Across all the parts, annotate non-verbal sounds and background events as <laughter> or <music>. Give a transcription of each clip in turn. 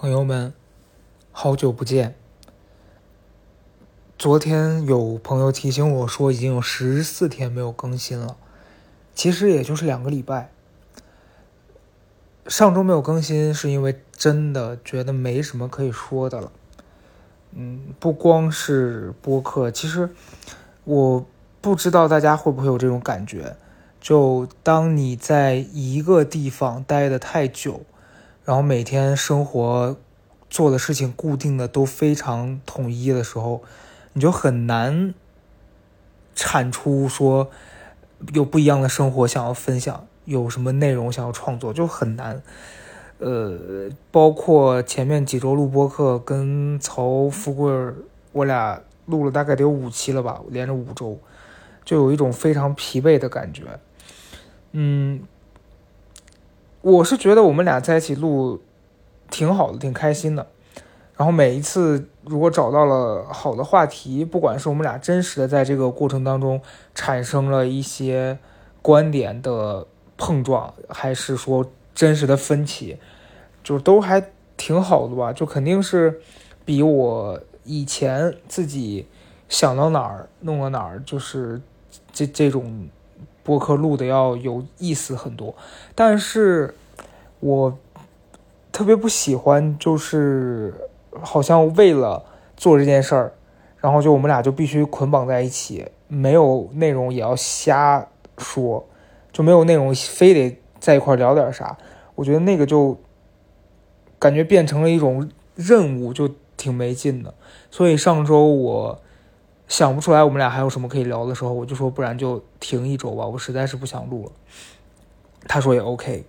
朋友们，好久不见。昨天有朋友提醒我说，已经有十四天没有更新了，其实也就是两个礼拜。上周没有更新，是因为真的觉得没什么可以说的了。嗯，不光是播客，其实我不知道大家会不会有这种感觉，就当你在一个地方待的太久。然后每天生活做的事情固定的都非常统一的时候，你就很难产出说有不一样的生活想要分享，有什么内容想要创作就很难。呃，包括前面几周录播课，跟曹富贵我俩录了大概得有五期了吧，连着五周，就有一种非常疲惫的感觉。嗯。我是觉得我们俩在一起录挺好的，挺开心的。然后每一次如果找到了好的话题，不管是我们俩真实的在这个过程当中产生了一些观点的碰撞，还是说真实的分歧，就都还挺好的吧。就肯定是比我以前自己想到哪儿弄到哪儿，就是这这种。播客录的要有意思很多，但是我特别不喜欢，就是好像为了做这件事儿，然后就我们俩就必须捆绑在一起，没有内容也要瞎说，就没有内容非得在一块聊点啥。我觉得那个就感觉变成了一种任务，就挺没劲的。所以上周我。想不出来我们俩还有什么可以聊的时候，我就说不然就停一周吧，我实在是不想录了。他说也 OK。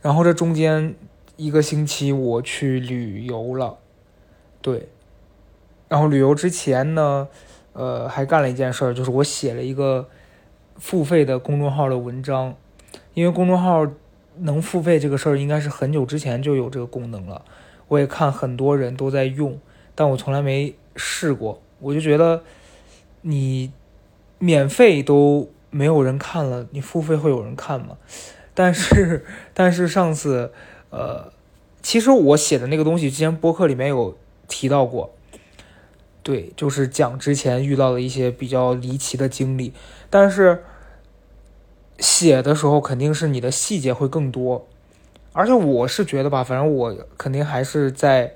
然后这中间一个星期我去旅游了，对。然后旅游之前呢，呃，还干了一件事儿，就是我写了一个付费的公众号的文章。因为公众号能付费这个事儿，应该是很久之前就有这个功能了。我也看很多人都在用，但我从来没试过。我就觉得，你免费都没有人看了，你付费会有人看吗？但是，<laughs> 但是上次，呃，其实我写的那个东西，之前播客里面有提到过，对，就是讲之前遇到的一些比较离奇的经历。但是写的时候肯定是你的细节会更多，而且我是觉得吧，反正我肯定还是在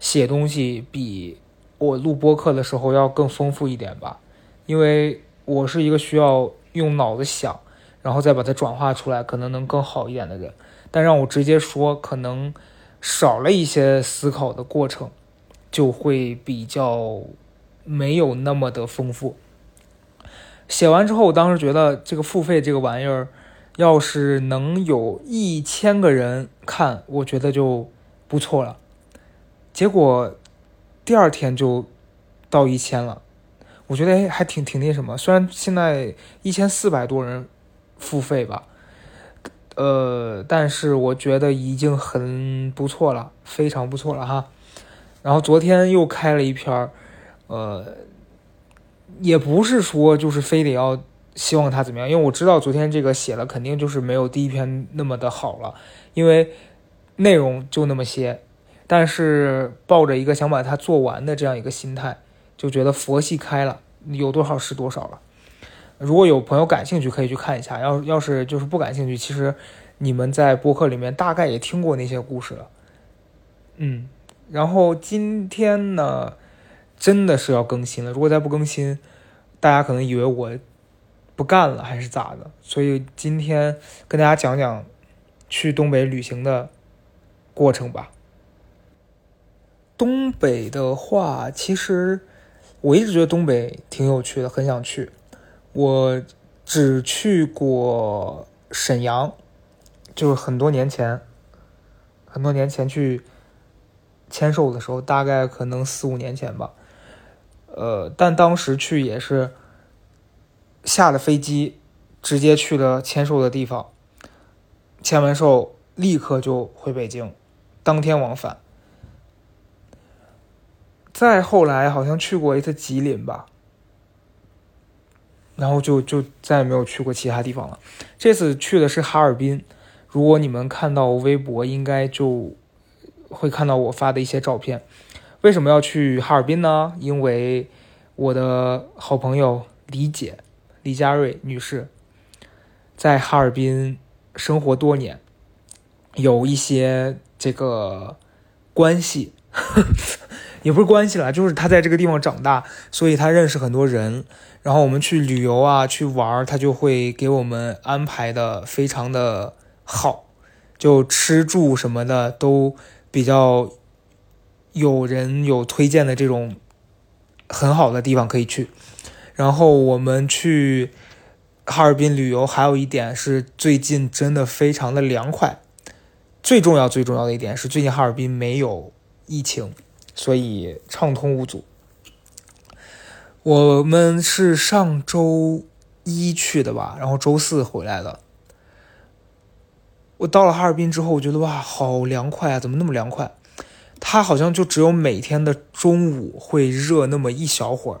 写东西比。我录播课的时候要更丰富一点吧，因为我是一个需要用脑子想，然后再把它转化出来，可能能更好一点的人。但让我直接说，可能少了一些思考的过程，就会比较没有那么的丰富。写完之后，我当时觉得这个付费这个玩意儿，要是能有一千个人看，我觉得就不错了。结果。第二天就到一千了，我觉得还挺挺那什么。虽然现在一千四百多人付费吧，呃，但是我觉得已经很不错了，非常不错了哈。然后昨天又开了一篇呃，也不是说就是非得要希望他怎么样，因为我知道昨天这个写了肯定就是没有第一篇那么的好了，因为内容就那么些。但是抱着一个想把它做完的这样一个心态，就觉得佛系开了，有多少是多少了。如果有朋友感兴趣，可以去看一下。要要是就是不感兴趣，其实你们在播客里面大概也听过那些故事了。嗯，然后今天呢，真的是要更新了。如果再不更新，大家可能以为我不干了还是咋的。所以今天跟大家讲讲去东北旅行的过程吧。东北的话，其实我一直觉得东北挺有趣的，很想去。我只去过沈阳，就是很多年前，很多年前去签售的时候，大概可能四五年前吧。呃，但当时去也是下了飞机，直接去了签售的地方，签完售立刻就回北京，当天往返。再后来好像去过一次吉林吧，然后就就再也没有去过其他地方了。这次去的是哈尔滨，如果你们看到微博，应该就会看到我发的一些照片。为什么要去哈尔滨呢？因为我的好朋友李姐李佳瑞女士在哈尔滨生活多年，有一些这个关系。也不是关系了，就是他在这个地方长大，所以他认识很多人。然后我们去旅游啊，去玩他就会给我们安排的非常的好，就吃住什么的都比较有人有推荐的这种很好的地方可以去。然后我们去哈尔滨旅游，还有一点是最近真的非常的凉快。最重要最重要的一点是，最近哈尔滨没有疫情。所以畅通无阻。我们是上周一去的吧，然后周四回来的。我到了哈尔滨之后，我觉得哇，好凉快啊！怎么那么凉快？它好像就只有每天的中午会热那么一小会儿，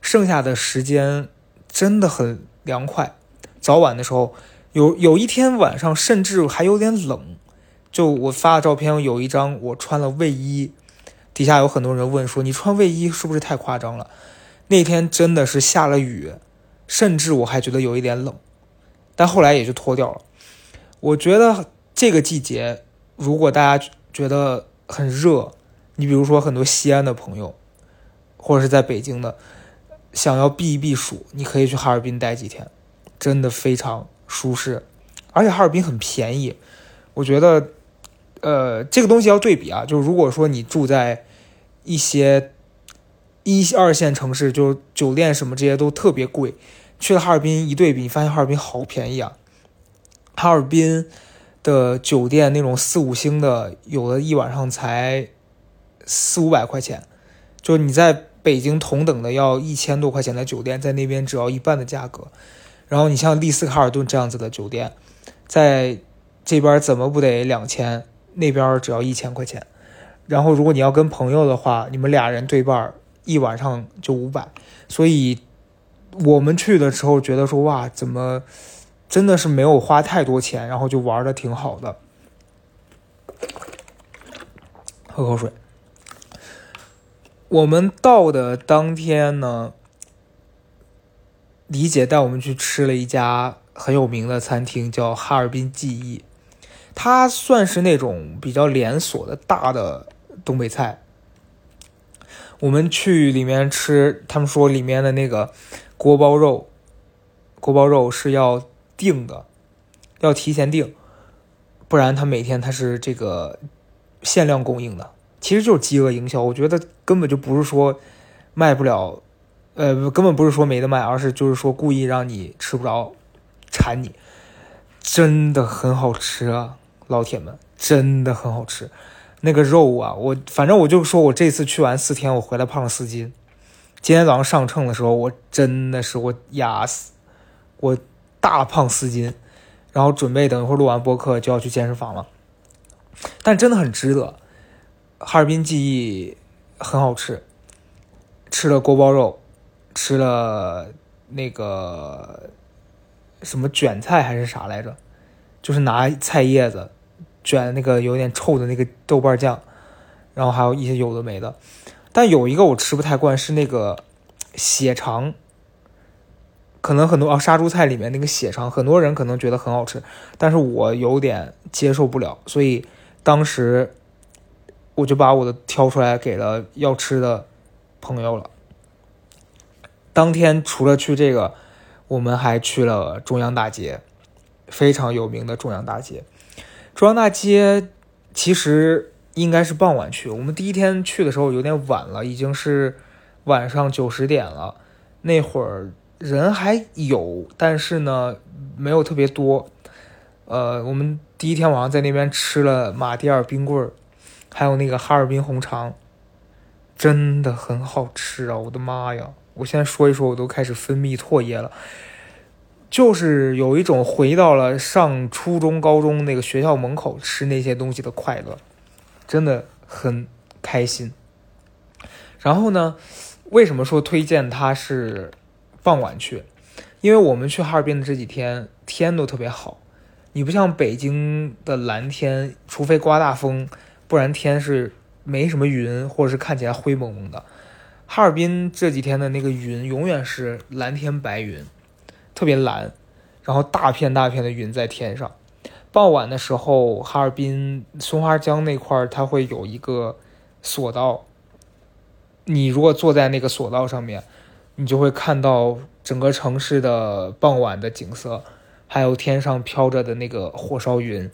剩下的时间真的很凉快。早晚的时候，有有一天晚上甚至还有点冷。就我发的照片，有一张我穿了卫衣。底下有很多人问说：“你穿卫衣是不是太夸张了？”那天真的是下了雨，甚至我还觉得有一点冷，但后来也就脱掉了。我觉得这个季节，如果大家觉得很热，你比如说很多西安的朋友，或者是在北京的，想要避一避暑，你可以去哈尔滨待几天，真的非常舒适，而且哈尔滨很便宜。我觉得，呃，这个东西要对比啊，就是如果说你住在。一些一二线城市，就是酒店什么这些都特别贵。去了哈尔滨一对比，你发现哈尔滨好便宜啊！哈尔滨的酒店那种四五星的，有的一晚上才四五百块钱。就你在北京同等的要一千多块钱的酒店，在那边只要一半的价格。然后你像丽思卡尔顿这样子的酒店，在这边怎么不得两千？那边只要一千块钱。然后，如果你要跟朋友的话，你们俩人对半一晚上就五百。所以，我们去的时候觉得说，哇，怎么真的是没有花太多钱，然后就玩的挺好的。喝口水。我们到的当天呢，李姐带我们去吃了一家很有名的餐厅，叫哈尔滨记忆。它算是那种比较连锁的大的。东北菜，我们去里面吃，他们说里面的那个锅包肉，锅包肉是要定的，要提前定，不然他每天他是这个限量供应的，其实就是饥饿营销。我觉得根本就不是说卖不了，呃，根本不是说没得卖，而是就是说故意让你吃不着，馋你。真的很好吃啊，老铁们，真的很好吃。那个肉啊，我反正我就说，我这次去完四天，我回来胖了四斤。今天早上上秤的时候，我真的是我压死，我大胖四斤。然后准备等一会儿录完播客就要去健身房了，但真的很值得。哈尔滨记忆很好吃，吃了锅包肉，吃了那个什么卷菜还是啥来着，就是拿菜叶子。卷那个有点臭的那个豆瓣酱，然后还有一些有的没的，但有一个我吃不太惯，是那个血肠。可能很多啊杀猪菜里面那个血肠，很多人可能觉得很好吃，但是我有点接受不了，所以当时我就把我的挑出来给了要吃的朋友了。当天除了去这个，我们还去了中央大街，非常有名的中央大街。中央大街其实应该是傍晚去，我们第一天去的时候有点晚了，已经是晚上九十点了。那会儿人还有，但是呢没有特别多。呃，我们第一天晚上在那边吃了马迭尔冰棍儿，还有那个哈尔滨红肠，真的很好吃啊！我的妈呀，我现在说一说，我都开始分泌唾液了。就是有一种回到了上初中、高中那个学校门口吃那些东西的快乐，真的很开心。然后呢，为什么说推荐它是傍晚去？因为我们去哈尔滨的这几天天都特别好，你不像北京的蓝天，除非刮大风，不然天是没什么云，或者是看起来灰蒙蒙的。哈尔滨这几天的那个云永远是蓝天白云，特别蓝，然后大片大片的云在天上。傍晚的时候，哈尔滨松花江那块儿它会有一个索道，你如果坐在那个索道上面，你就会看到整个城市的傍晚的景色，还有天上飘着的那个火烧云，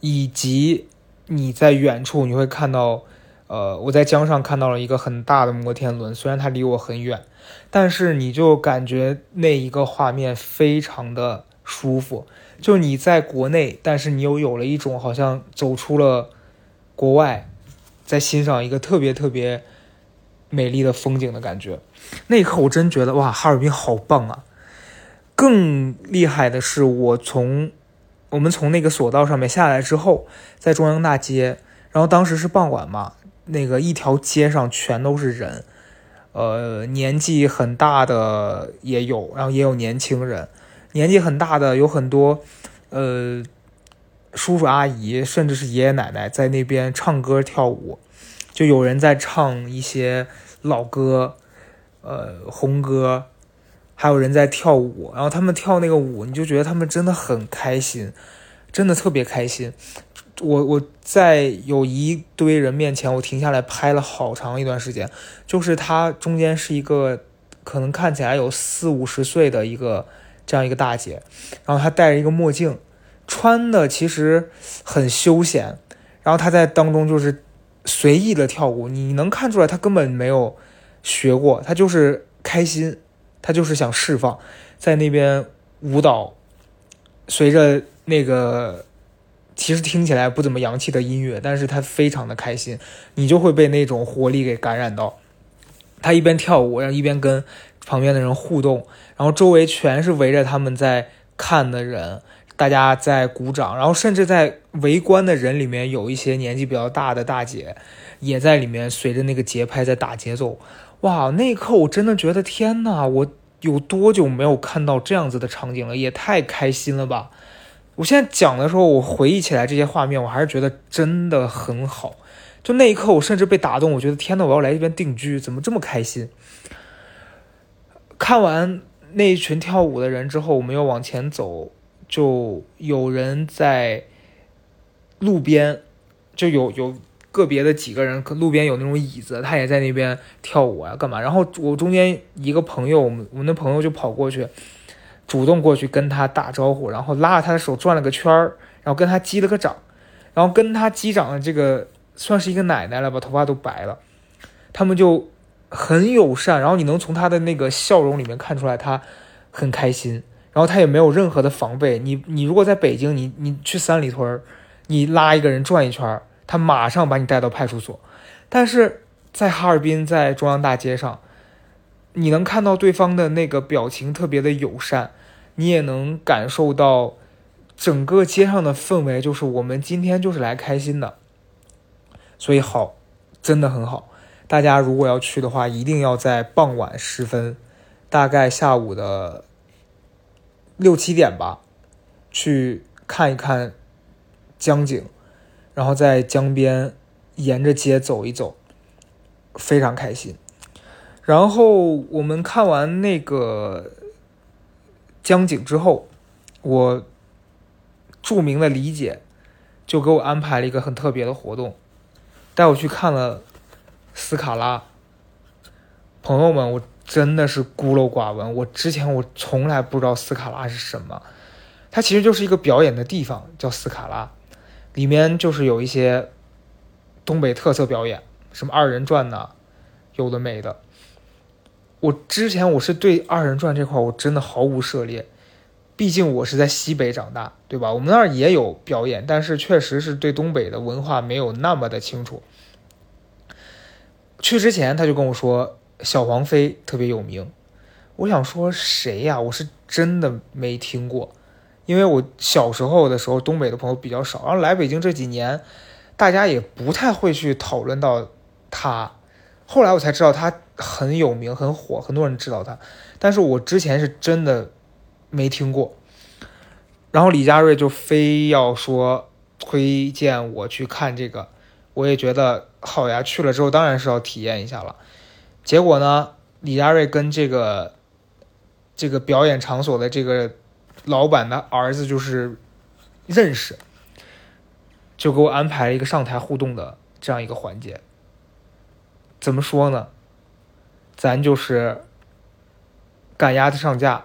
以及你在远处你会看到。呃，我在江上看到了一个很大的摩天轮，虽然它离我很远，但是你就感觉那一个画面非常的舒服。就你在国内，但是你又有了一种好像走出了国外，在欣赏一个特别特别美丽的风景的感觉。那一刻，我真觉得哇，哈尔滨好棒啊！更厉害的是，我从我们从那个索道上面下来之后，在中央大街，然后当时是傍晚嘛。那个一条街上全都是人，呃，年纪很大的也有，然后也有年轻人，年纪很大的有很多，呃，叔叔阿姨，甚至是爷爷奶奶在那边唱歌跳舞，就有人在唱一些老歌，呃，红歌，还有人在跳舞，然后他们跳那个舞，你就觉得他们真的很开心，真的特别开心。我我在有一堆人面前，我停下来拍了好长一段时间。就是他中间是一个可能看起来有四五十岁的一个这样一个大姐，然后她戴着一个墨镜，穿的其实很休闲，然后她在当中就是随意的跳舞，你能看出来她根本没有学过，她就是开心，她就是想释放，在那边舞蹈，随着那个。其实听起来不怎么洋气的音乐，但是他非常的开心，你就会被那种活力给感染到。他一边跳舞，然后一边跟旁边的人互动，然后周围全是围着他们在看的人，大家在鼓掌，然后甚至在围观的人里面有一些年纪比较大的大姐，也在里面随着那个节拍在打节奏。哇，那一刻我真的觉得天呐，我有多久没有看到这样子的场景了？也太开心了吧！我现在讲的时候，我回忆起来这些画面，我还是觉得真的很好。就那一刻，我甚至被打动。我觉得天呐，我要来这边定居，怎么这么开心？看完那一群跳舞的人之后，我们又往前走，就有人在路边，就有有个别的几个人，路边有那种椅子，他也在那边跳舞啊，干嘛？然后我中间一个朋友，我们我们的朋友就跑过去。主动过去跟他打招呼，然后拉着他的手转了个圈儿，然后跟他击了个掌，然后跟他击掌的这个算是一个奶奶了吧，头发都白了，他们就很友善，然后你能从他的那个笑容里面看出来他很开心，然后他也没有任何的防备。你你如果在北京，你你去三里屯，你拉一个人转一圈，他马上把你带到派出所，但是在哈尔滨，在中央大街上。你能看到对方的那个表情特别的友善，你也能感受到整个街上的氛围，就是我们今天就是来开心的，所以好，真的很好。大家如果要去的话，一定要在傍晚时分，大概下午的六七点吧，去看一看江景，然后在江边沿着街走一走，非常开心。然后我们看完那个江景之后，我著名的李姐就给我安排了一个很特别的活动，带我去看了斯卡拉。朋友们，我真的是孤陋寡闻，我之前我从来不知道斯卡拉是什么，它其实就是一个表演的地方，叫斯卡拉，里面就是有一些东北特色表演，什么二人转呐，有的没的。我之前我是对二人转这块我真的毫无涉猎，毕竟我是在西北长大，对吧？我们那儿也有表演，但是确实是对东北的文化没有那么的清楚。去之前他就跟我说小黄飞特别有名，我想说谁呀？我是真的没听过，因为我小时候的时候东北的朋友比较少，然后来北京这几年，大家也不太会去讨论到他。后来我才知道他很有名、很火，很多人知道他，但是我之前是真的没听过。然后李佳瑞就非要说推荐我去看这个，我也觉得好呀，去了之后当然是要体验一下了。结果呢，李佳瑞跟这个这个表演场所的这个老板的儿子就是认识，就给我安排了一个上台互动的这样一个环节。怎么说呢？咱就是赶鸭子上架，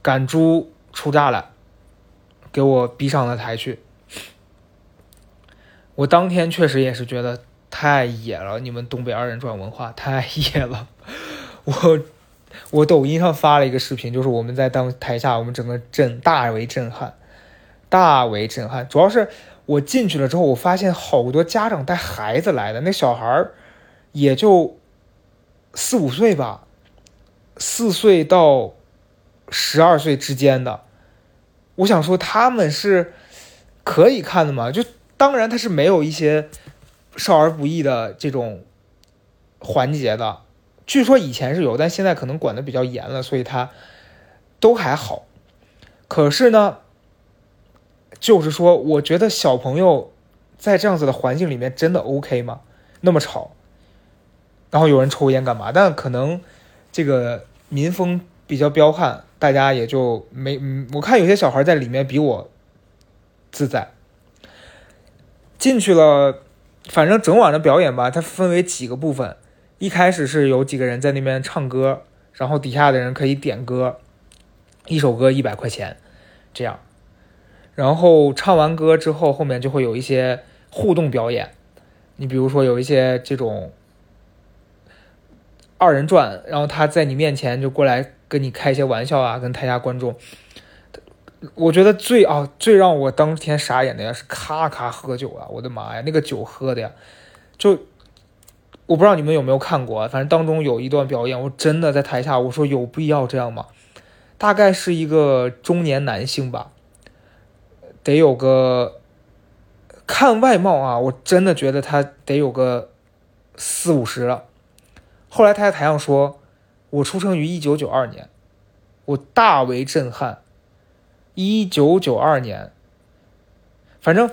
赶猪出栅栏，给我逼上了台去。我当天确实也是觉得太野了，你们东北二人转文化太野了。我我抖音上发了一个视频，就是我们在当台下，我们整个震大为震撼，大为震撼。主要是我进去了之后，我发现好多家长带孩子来的，那小孩儿也就。四五岁吧，四岁到十二岁之间的，我想说他们是可以看的嘛？就当然他是没有一些少儿不宜的这种环节的。据说以前是有，但现在可能管的比较严了，所以他都还好。可是呢，就是说，我觉得小朋友在这样子的环境里面真的 OK 吗？那么吵。然后有人抽烟干嘛？但可能这个民风比较彪悍，大家也就没。我看有些小孩在里面比我自在。进去了，反正整晚的表演吧，它分为几个部分。一开始是有几个人在那边唱歌，然后底下的人可以点歌，一首歌一百块钱，这样。然后唱完歌之后，后面就会有一些互动表演。你比如说有一些这种。二人转，然后他在你面前就过来跟你开一些玩笑啊，跟台下观众。我觉得最啊最让我当天傻眼的呀是咔咔喝酒啊！我的妈呀，那个酒喝的呀，就我不知道你们有没有看过，反正当中有一段表演，我真的在台下我说有必要这样吗？大概是一个中年男性吧，得有个看外貌啊，我真的觉得他得有个四五十了。后来他在台上说：“我出生于一九九二年，我大为震撼。一九九二年，反正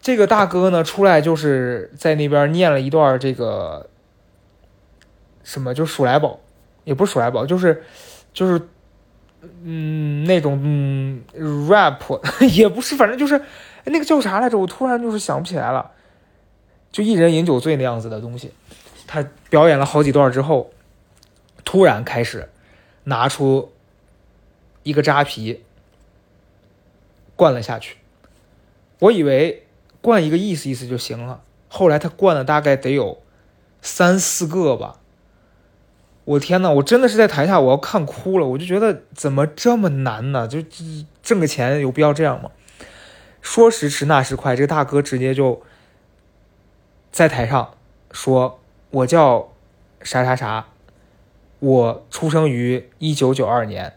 这个大哥呢出来就是在那边念了一段这个什么，就数来宝，也不是数来宝，就是就是嗯那种嗯 rap <laughs> 也不是，反正就是那个叫啥来着？我突然就是想不起来了，就一人饮酒醉那样子的东西。”他表演了好几段之后，突然开始拿出一个扎啤灌了下去。我以为灌一个意思意思就行了，后来他灌了大概得有三四个吧。我天呐，我真的是在台下我要看哭了，我就觉得怎么这么难呢？就挣个钱有必要这样吗？说时迟那时快，这个大哥直接就在台上说。我叫啥啥啥，我出生于一九九二年。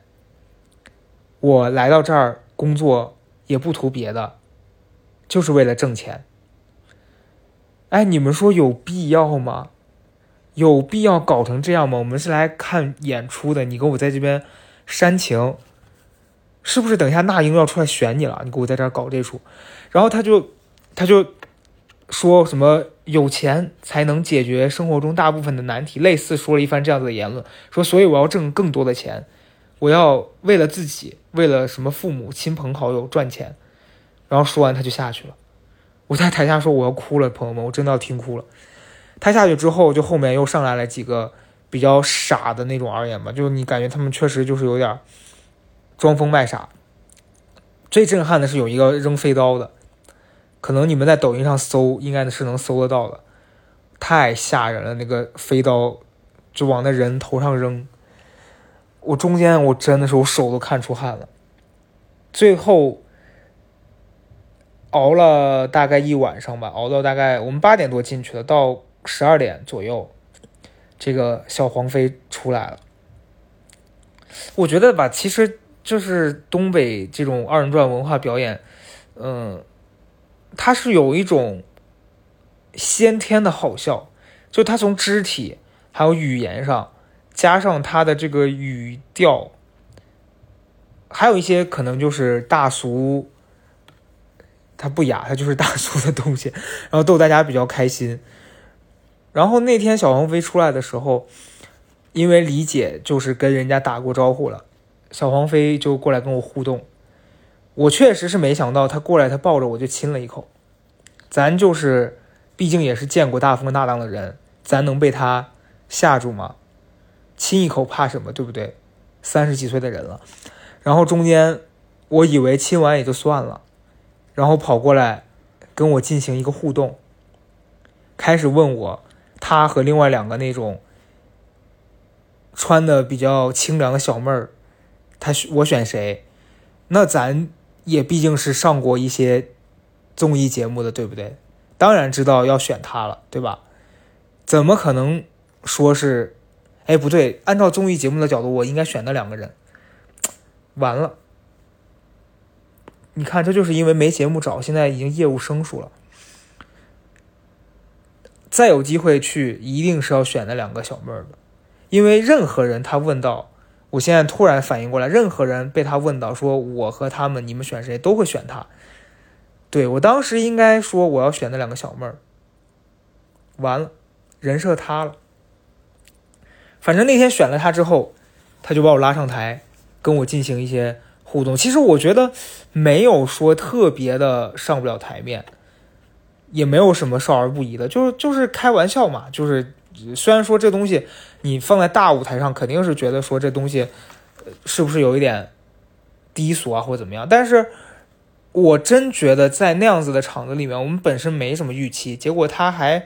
我来到这儿工作也不图别的，就是为了挣钱。哎，你们说有必要吗？有必要搞成这样吗？我们是来看演出的，你跟我在这边煽情，是不是？等一下那英要出来选你了，你给我在这儿搞这出，然后他就他就说什么？有钱才能解决生活中大部分的难题，类似说了一番这样子的言论，说所以我要挣更多的钱，我要为了自己，为了什么父母亲朋好友赚钱，然后说完他就下去了。我在台下说我要哭了，朋友们，我真的要听哭了。他下去之后，就后面又上来了几个比较傻的那种而言吧，就你感觉他们确实就是有点装疯卖傻。最震撼的是有一个扔飞刀的。可能你们在抖音上搜，应该是能搜得到的，太吓人了！那个飞刀就往那人头上扔，我中间我真的是我手都看出汗了。最后熬了大概一晚上吧，熬到大概我们八点多进去的，到十二点左右，这个小黄飞出来了。我觉得吧，其实就是东北这种二人转文化表演，嗯。它是有一种先天的好笑，就他从肢体还有语言上，加上他的这个语调，还有一些可能就是大俗它不雅，它就是大 <laughs> 俗的东西，然后逗大家比较开心。然后那天小黄飞出来的时候，因为李姐就是跟人家打过招呼了，小黄飞就过来跟我互动。我确实是没想到他过来，他抱着我就亲了一口。咱就是，毕竟也是见过大风大浪的人，咱能被他吓住吗？亲一口怕什么，对不对？三十几岁的人了。然后中间，我以为亲完也就算了，然后跑过来跟我进行一个互动，开始问我他和另外两个那种穿的比较清凉的小妹儿，他我选谁？那咱也毕竟是上过一些。综艺节目的对不对？当然知道要选他了，对吧？怎么可能说是？哎，不对，按照综艺节目的角度，我应该选那两个人。完了，你看，这就是因为没节目找，现在已经业务生疏了。再有机会去，一定是要选那两个小妹儿的，因为任何人他问到，我现在突然反应过来，任何人被他问到说我和他们，你们选谁，都会选他。对我当时应该说我要选那两个小妹儿，完了，人设塌了。反正那天选了他之后，他就把我拉上台，跟我进行一些互动。其实我觉得没有说特别的上不了台面，也没有什么少儿不宜的，就是就是开玩笑嘛。就是虽然说这东西你放在大舞台上，肯定是觉得说这东西是不是有一点低俗啊，或者怎么样，但是。我真觉得在那样子的场子里面，我们本身没什么预期，结果他还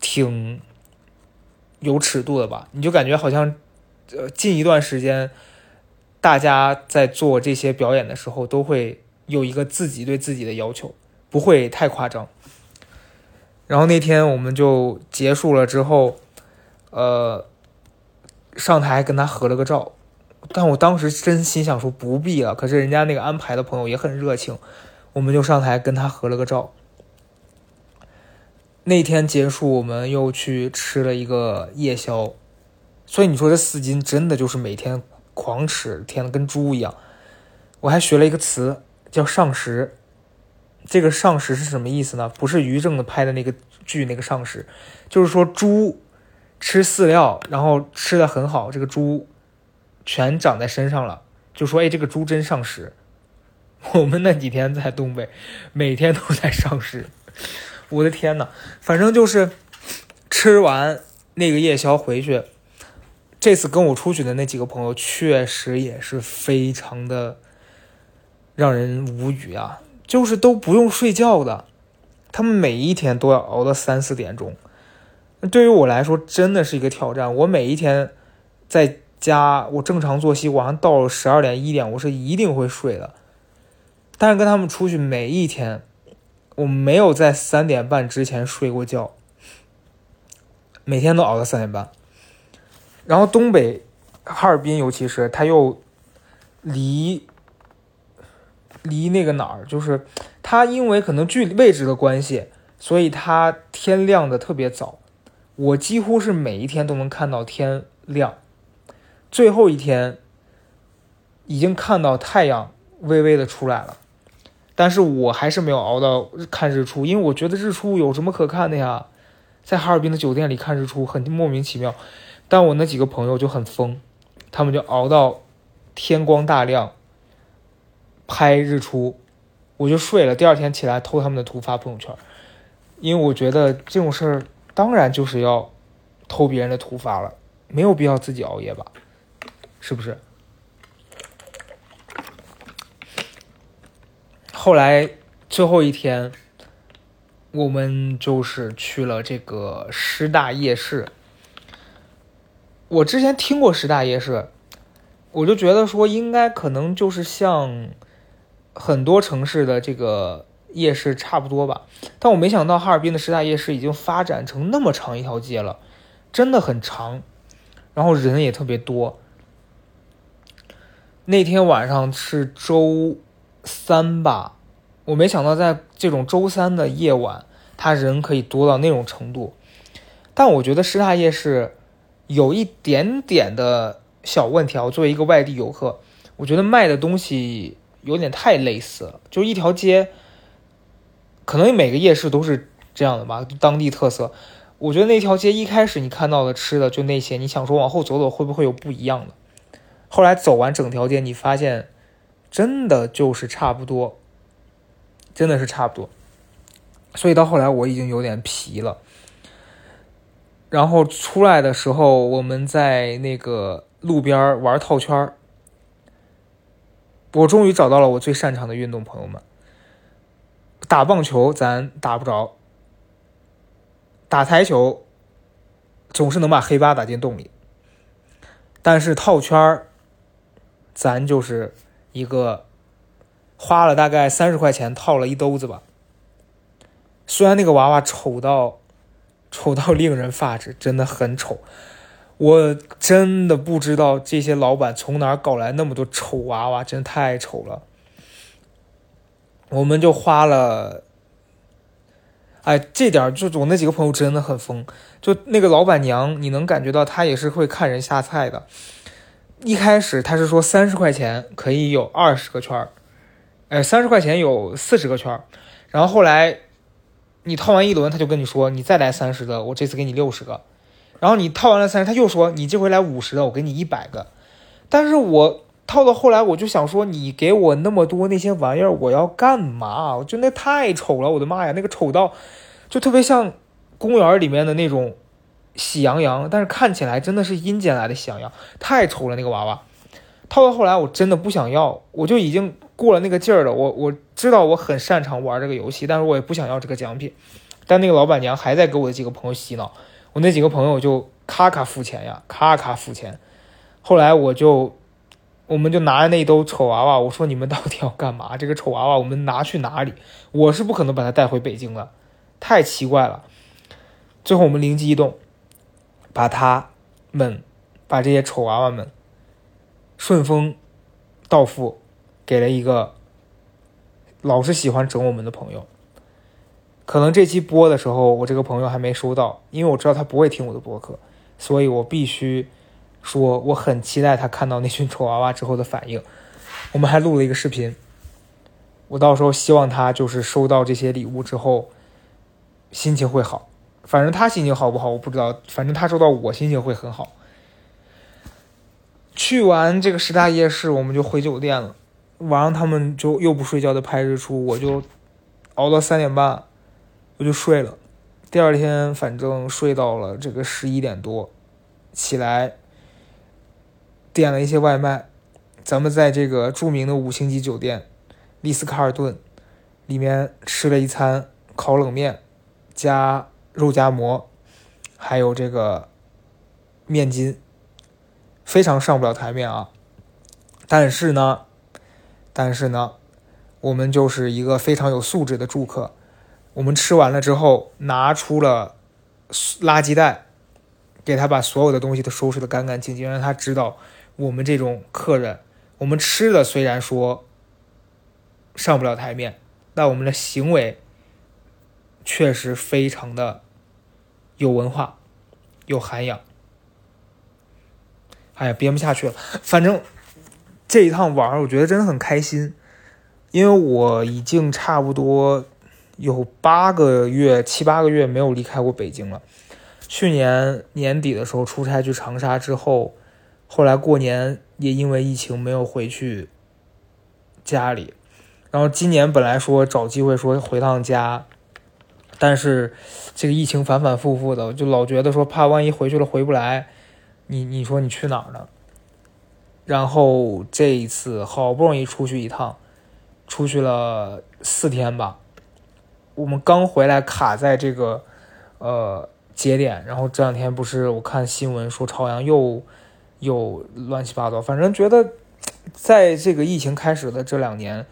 挺有尺度的吧？你就感觉好像，呃，近一段时间，大家在做这些表演的时候，都会有一个自己对自己的要求，不会太夸张。然后那天我们就结束了之后，呃，上台跟他合了个照。但我当时真心想说不必了，可是人家那个安排的朋友也很热情，我们就上台跟他合了个照。那天结束，我们又去吃了一个夜宵，所以你说这四斤真的就是每天狂吃，天的跟猪一样。我还学了一个词叫上食，这个上食是什么意思呢？不是于正的拍的那个剧那个上食，就是说猪吃饲料，然后吃的很好，这个猪。全长在身上了，就说：“哎，这个猪真上食。<laughs> ”我们那几天在东北，每天都在上食。我的天呐，反正就是吃完那个夜宵回去，这次跟我出去的那几个朋友确实也是非常的让人无语啊！就是都不用睡觉的，他们每一天都要熬到三四点钟。对于我来说，真的是一个挑战。我每一天在。家我正常作息，晚上到了十二点一点，我是一定会睡的。但是跟他们出去，每一天我没有在三点半之前睡过觉，每天都熬到三点半。然后东北哈尔滨，尤其是它又离离那个哪儿，就是它因为可能距离位置的关系，所以它天亮的特别早。我几乎是每一天都能看到天亮。最后一天，已经看到太阳微微的出来了，但是我还是没有熬到看日出，因为我觉得日出有什么可看的呀？在哈尔滨的酒店里看日出很莫名其妙，但我那几个朋友就很疯，他们就熬到天光大亮拍日出，我就睡了。第二天起来偷他们的图发朋友圈，因为我觉得这种事儿当然就是要偷别人的图发了，没有必要自己熬夜吧。是不是？后来最后一天，我们就是去了这个师大夜市。我之前听过师大夜市，我就觉得说应该可能就是像很多城市的这个夜市差不多吧。但我没想到哈尔滨的师大夜市已经发展成那么长一条街了，真的很长，然后人也特别多。那天晚上是周三吧，我没想到在这种周三的夜晚，他人可以多到那种程度。但我觉得师大夜市有一点点的小问题啊。作为一个外地游客，我觉得卖的东西有点太类似了，就一条街，可能每个夜市都是这样的吧，当地特色。我觉得那条街一开始你看到的吃的就那些，你想说往后走走会不会有不一样的？后来走完整条街，你发现真的就是差不多，真的是差不多。所以到后来我已经有点疲了。然后出来的时候，我们在那个路边玩套圈我终于找到了我最擅长的运动，朋友们。打棒球咱打不着，打台球总是能把黑八打进洞里，但是套圈儿，咱就是一个花了大概三十块钱套了一兜子吧。虽然那个娃娃丑到丑到令人发指，真的很丑，我真的不知道这些老板从哪搞来那么多丑娃娃，真的太丑了。我们就花了，哎，这点就我那几个朋友真的很疯。就那个老板娘，你能感觉到她也是会看人下菜的。一开始她是说三十块钱可以有二十个圈儿，哎，三十块钱有四十个圈儿。然后后来你套完一轮，他就跟你说你再来三十的，我这次给你六十个。然后你套完了三十，他又说你这回来五十的，我给你一百个。但是我。套到后来，我就想说，你给我那么多那些玩意儿，我要干嘛？我就那太丑了，我的妈呀，那个丑到，就特别像公园里面的那种喜羊羊，但是看起来真的是阴间来的喜羊羊，太丑了那个娃娃。套到后来，我真的不想要，我就已经过了那个劲儿了。我我知道我很擅长玩这个游戏，但是我也不想要这个奖品。但那个老板娘还在给我的几个朋友洗脑，我那几个朋友就咔咔付钱呀，咔咔付钱。后来我就。我们就拿着那一兜丑娃娃，我说你们到底要干嘛？这个丑娃娃我们拿去哪里？我是不可能把它带回北京的，太奇怪了。最后我们灵机一动，把他们把这些丑娃娃们顺丰到付给了一个老是喜欢整我们的朋友。可能这期播的时候，我这个朋友还没收到，因为我知道他不会听我的播客，所以我必须。说我很期待他看到那群丑娃娃之后的反应，我们还录了一个视频。我到时候希望他就是收到这些礼物之后，心情会好。反正他心情好不好我不知道，反正他收到我心情会很好。去完这个十大夜市，我们就回酒店了。晚上他们就又不睡觉的拍日出，我就熬到三点半，我就睡了。第二天反正睡到了这个十一点多，起来。点了一些外卖，咱们在这个著名的五星级酒店丽思卡尔顿里面吃了一餐烤冷面加肉夹馍，还有这个面筋，非常上不了台面啊。但是呢，但是呢，我们就是一个非常有素质的住客。我们吃完了之后，拿出了垃圾袋，给他把所有的东西都收拾的干干净净，让他知道。我们这种客人，我们吃的虽然说上不了台面，但我们的行为确实非常的有文化、有涵养。哎呀，编不下去了。反正这一趟玩我觉得真的很开心，因为我已经差不多有八个月、七八个月没有离开过北京了。去年年底的时候出差去长沙之后。后来过年也因为疫情没有回去家里，然后今年本来说找机会说回趟家，但是这个疫情反反复复的，就老觉得说怕万一回去了回不来，你你说你去哪儿呢？然后这一次好不容易出去一趟，出去了四天吧，我们刚回来卡在这个呃节点，然后这两天不是我看新闻说朝阳又。又乱七八糟，反正觉得，在这个疫情开始的这两年，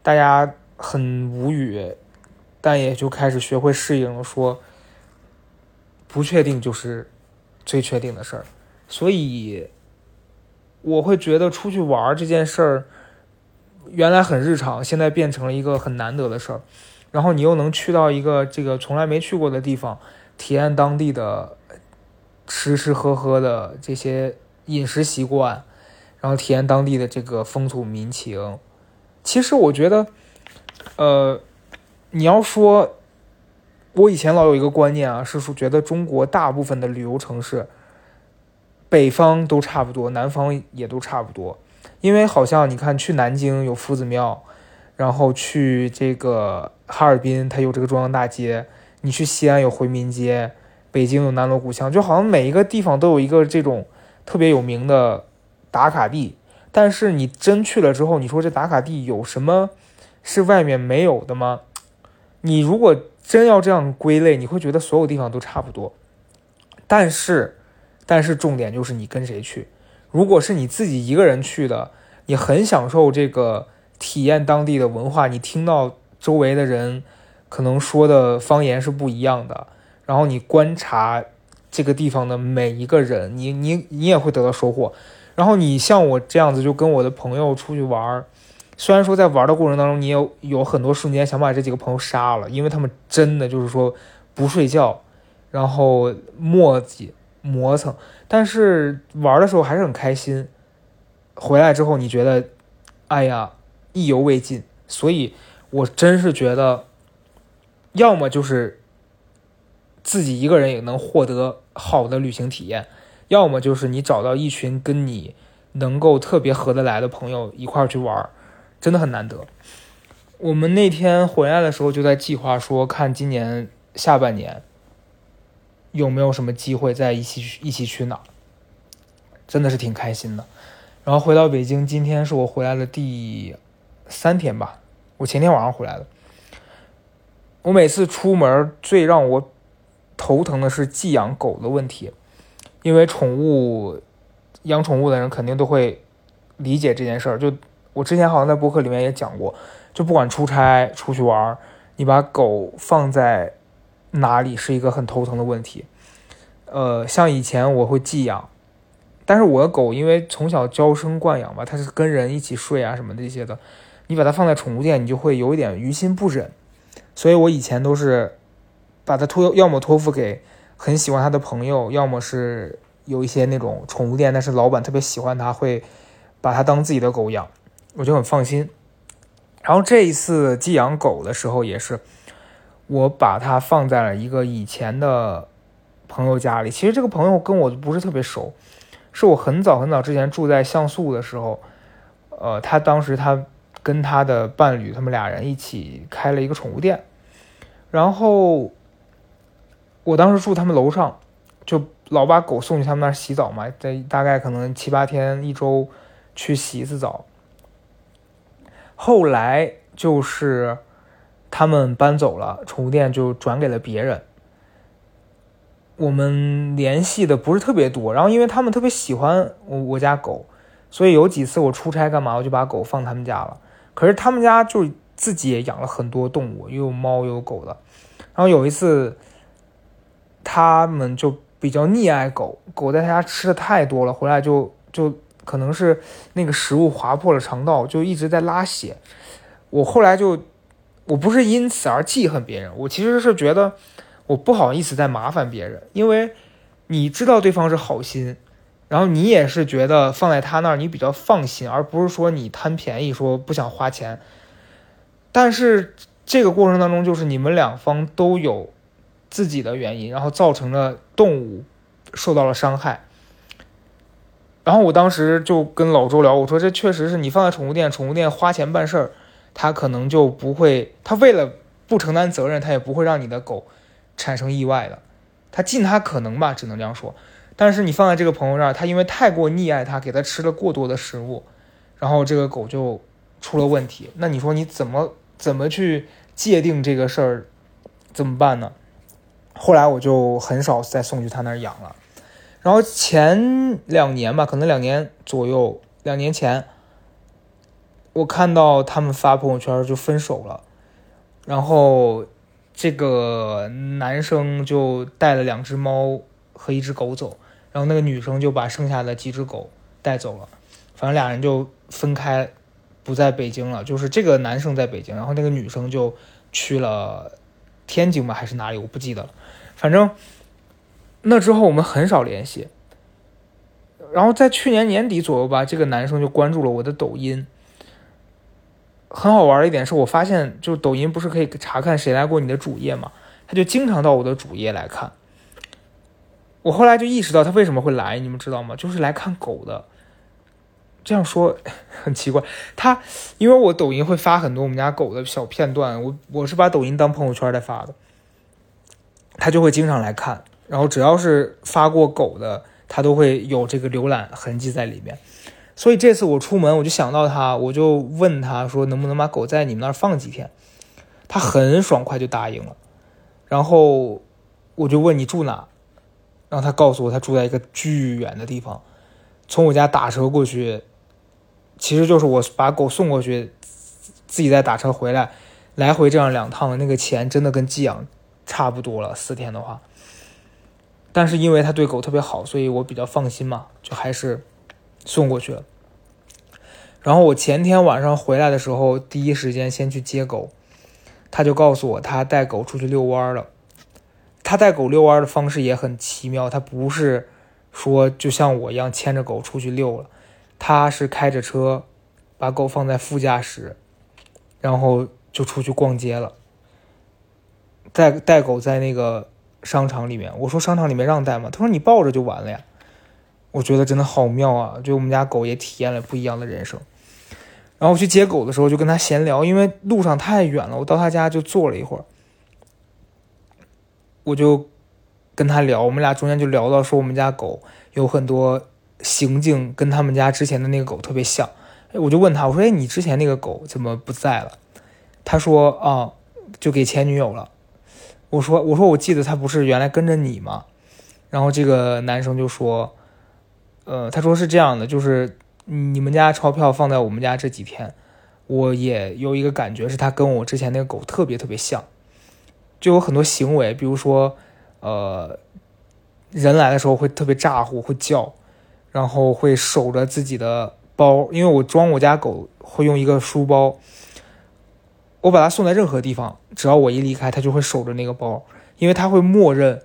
大家很无语，但也就开始学会适应。说不确定就是最确定的事儿，所以我会觉得出去玩这件事儿，原来很日常，现在变成了一个很难得的事儿。然后你又能去到一个这个从来没去过的地方，体验当地的吃吃喝喝的这些。饮食习惯，然后体验当地的这个风土民情。其实我觉得，呃，你要说，我以前老有一个观念啊，是说觉得中国大部分的旅游城市，北方都差不多，南方也都差不多。因为好像你看，去南京有夫子庙，然后去这个哈尔滨，它有这个中央大街；你去西安有回民街，北京有南锣鼓巷，就好像每一个地方都有一个这种特别有名的打卡地。但是你真去了之后，你说这打卡地有什么是外面没有的吗？你如果真要这样归类，你会觉得所有地方都差不多。但是，但是重点就是你跟谁去。如果是你自己一个人去的，你很享受这个体验当地的文化，你听到周围的人可能说的方言是不一样的，然后你观察这个地方的每一个人，你你你也会得到收获。然后你像我这样子，就跟我的朋友出去玩儿，虽然说在玩的过程当中，你有有很多瞬间想把这几个朋友杀了，因为他们真的就是说不睡觉，然后磨叽磨蹭，但是玩的时候还是很开心。回来之后你觉得，哎呀，意犹未尽，所以我真是觉得，要么就是自己一个人也能获得好的旅行体验。要么就是你找到一群跟你能够特别合得来的朋友一块儿去玩儿，真的很难得。我们那天回来的时候就在计划说，看今年下半年有没有什么机会再一起去一起去哪儿，真的是挺开心的。然后回到北京，今天是我回来的第三天吧，我前天晚上回来的。我每次出门最让我头疼的是寄养狗的问题。因为宠物养宠物的人肯定都会理解这件事儿。就我之前好像在博客里面也讲过，就不管出差出去玩，你把狗放在哪里是一个很头疼的问题。呃，像以前我会寄养，但是我的狗因为从小娇生惯养吧，它是跟人一起睡啊什么这些的，你把它放在宠物店，你就会有一点于心不忍。所以我以前都是把它托，要么托付给。很喜欢它的朋友，要么是有一些那种宠物店，但是老板特别喜欢它，会把它当自己的狗养，我就很放心。然后这一次寄养狗的时候，也是我把它放在了一个以前的朋友家里。其实这个朋友跟我不是特别熟，是我很早很早之前住在像素的时候，呃，他当时他跟他的伴侣，他们俩人一起开了一个宠物店，然后。我当时住他们楼上，就老把狗送去他们那儿洗澡嘛，在大概可能七八天一周去洗一次澡。后来就是他们搬走了，宠物店就转给了别人。我们联系的不是特别多，然后因为他们特别喜欢我我家狗，所以有几次我出差干嘛，我就把狗放他们家了。可是他们家就自己也养了很多动物，又有猫有狗的。然后有一次。他们就比较溺爱狗，狗在他家吃的太多了，回来就就可能是那个食物划破了肠道，就一直在拉血。我后来就，我不是因此而记恨别人，我其实是觉得我不好意思再麻烦别人，因为你知道对方是好心，然后你也是觉得放在他那儿你比较放心，而不是说你贪便宜说不想花钱。但是这个过程当中，就是你们两方都有。自己的原因，然后造成了动物受到了伤害。然后我当时就跟老周聊，我说这确实是你放在宠物店，宠物店花钱办事儿，他可能就不会，他为了不承担责任，他也不会让你的狗产生意外的，他尽他可能吧，只能这样说。但是你放在这个朋友这儿，他因为太过溺爱他，给他吃了过多的食物，然后这个狗就出了问题。那你说你怎么怎么去界定这个事儿，怎么办呢？后来我就很少再送去他那儿养了，然后前两年吧，可能两年左右，两年前，我看到他们发朋友圈就分手了，然后这个男生就带了两只猫和一只狗走，然后那个女生就把剩下的几只狗带走了，反正俩人就分开，不在北京了，就是这个男生在北京，然后那个女生就去了天津吧，还是哪里，我不记得了。反正那之后我们很少联系，然后在去年年底左右吧，这个男生就关注了我的抖音，很好玩的一点是我发现，就抖音不是可以查看谁来过你的主页嘛？他就经常到我的主页来看。我后来就意识到他为什么会来，你们知道吗？就是来看狗的。这样说很奇怪，他因为我抖音会发很多我们家狗的小片段，我我是把抖音当朋友圈在发的，他就会经常来看。然后只要是发过狗的，他都会有这个浏览痕迹在里面。所以这次我出门，我就想到他，我就问他说能不能把狗在你们那儿放几天，他很爽快就答应了。然后我就问你住哪，然后他告诉我他住在一个巨远的地方，从我家打车过去。其实就是我把狗送过去，自己再打车回来，来回这样两趟，那个钱真的跟寄养差不多了。四天的话，但是因为他对狗特别好，所以我比较放心嘛，就还是送过去了。然后我前天晚上回来的时候，第一时间先去接狗，他就告诉我他带狗出去遛弯了。他带狗遛弯的方式也很奇妙，他不是说就像我一样牵着狗出去遛了。他是开着车，把狗放在副驾驶，然后就出去逛街了。带带狗在那个商场里面，我说商场里面让带吗？他说你抱着就完了呀。我觉得真的好妙啊！就我们家狗也体验了不一样的人生。然后我去接狗的时候就跟他闲聊，因为路上太远了，我到他家就坐了一会儿，我就跟他聊，我们俩中间就聊到说我们家狗有很多。行径跟他们家之前的那个狗特别像，我就问他，我说，哎，你之前那个狗怎么不在了？他说，啊，就给前女友了。我说，我说，我记得他不是原来跟着你吗？然后这个男生就说，呃，他说是这样的，就是你们家钞票放在我们家这几天，我也有一个感觉，是他跟我之前那个狗特别特别像，就有很多行为，比如说，呃，人来的时候会特别咋呼，会叫。然后会守着自己的包，因为我装我家狗会用一个书包，我把它送在任何地方，只要我一离开，它就会守着那个包，因为它会默认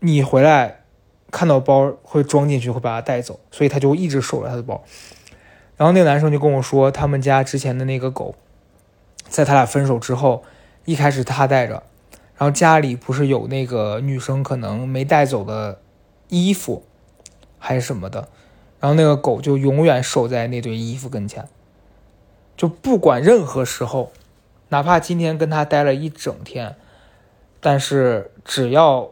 你回来看到包会装进去，会把它带走，所以它就一直守着它的包。然后那个男生就跟我说，他们家之前的那个狗，在他俩分手之后，一开始他带着，然后家里不是有那个女生可能没带走的衣服。还是什么的，然后那个狗就永远守在那堆衣服跟前，就不管任何时候，哪怕今天跟他待了一整天，但是只要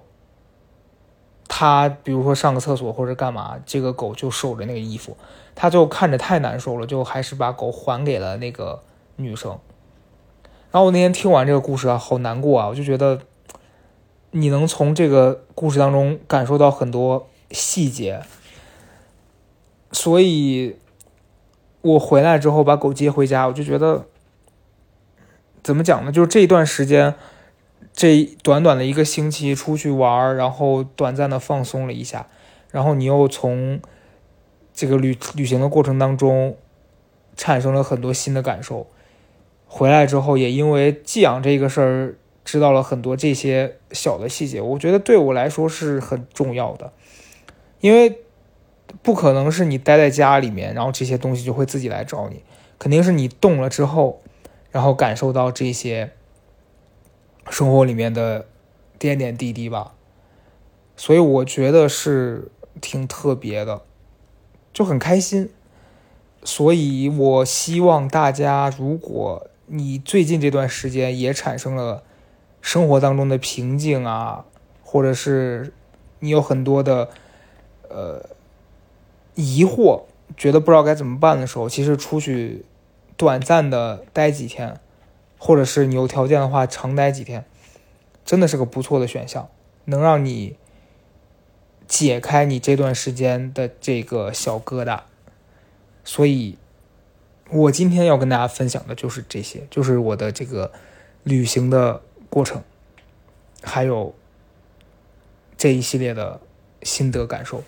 他比如说上个厕所或者干嘛，这个狗就守着那个衣服，他就看着太难受了，就还是把狗还给了那个女生。然后我那天听完这个故事啊，好难过啊，我就觉得你能从这个故事当中感受到很多细节。所以，我回来之后把狗接回家，我就觉得，怎么讲呢？就是这一段时间，这短短的一个星期出去玩，然后短暂的放松了一下，然后你又从这个旅旅行的过程当中产生了很多新的感受。回来之后，也因为寄养这个事儿，知道了很多这些小的细节，我觉得对我来说是很重要的，因为。不可能是你待在家里面，然后这些东西就会自己来找你，肯定是你动了之后，然后感受到这些生活里面的点点滴滴吧。所以我觉得是挺特别的，就很开心。所以我希望大家，如果你最近这段时间也产生了生活当中的瓶颈啊，或者是你有很多的呃。疑惑，觉得不知道该怎么办的时候，其实出去短暂的待几天，或者是你有条件的话长待几天，真的是个不错的选项，能让你解开你这段时间的这个小疙瘩。所以，我今天要跟大家分享的就是这些，就是我的这个旅行的过程，还有这一系列的心得感受。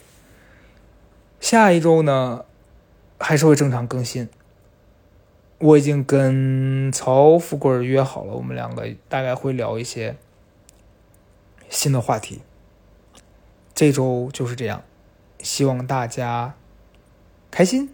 下一周呢，还是会正常更新。我已经跟曹富贵约好了，我们两个大概会聊一些新的话题。这周就是这样，希望大家开心。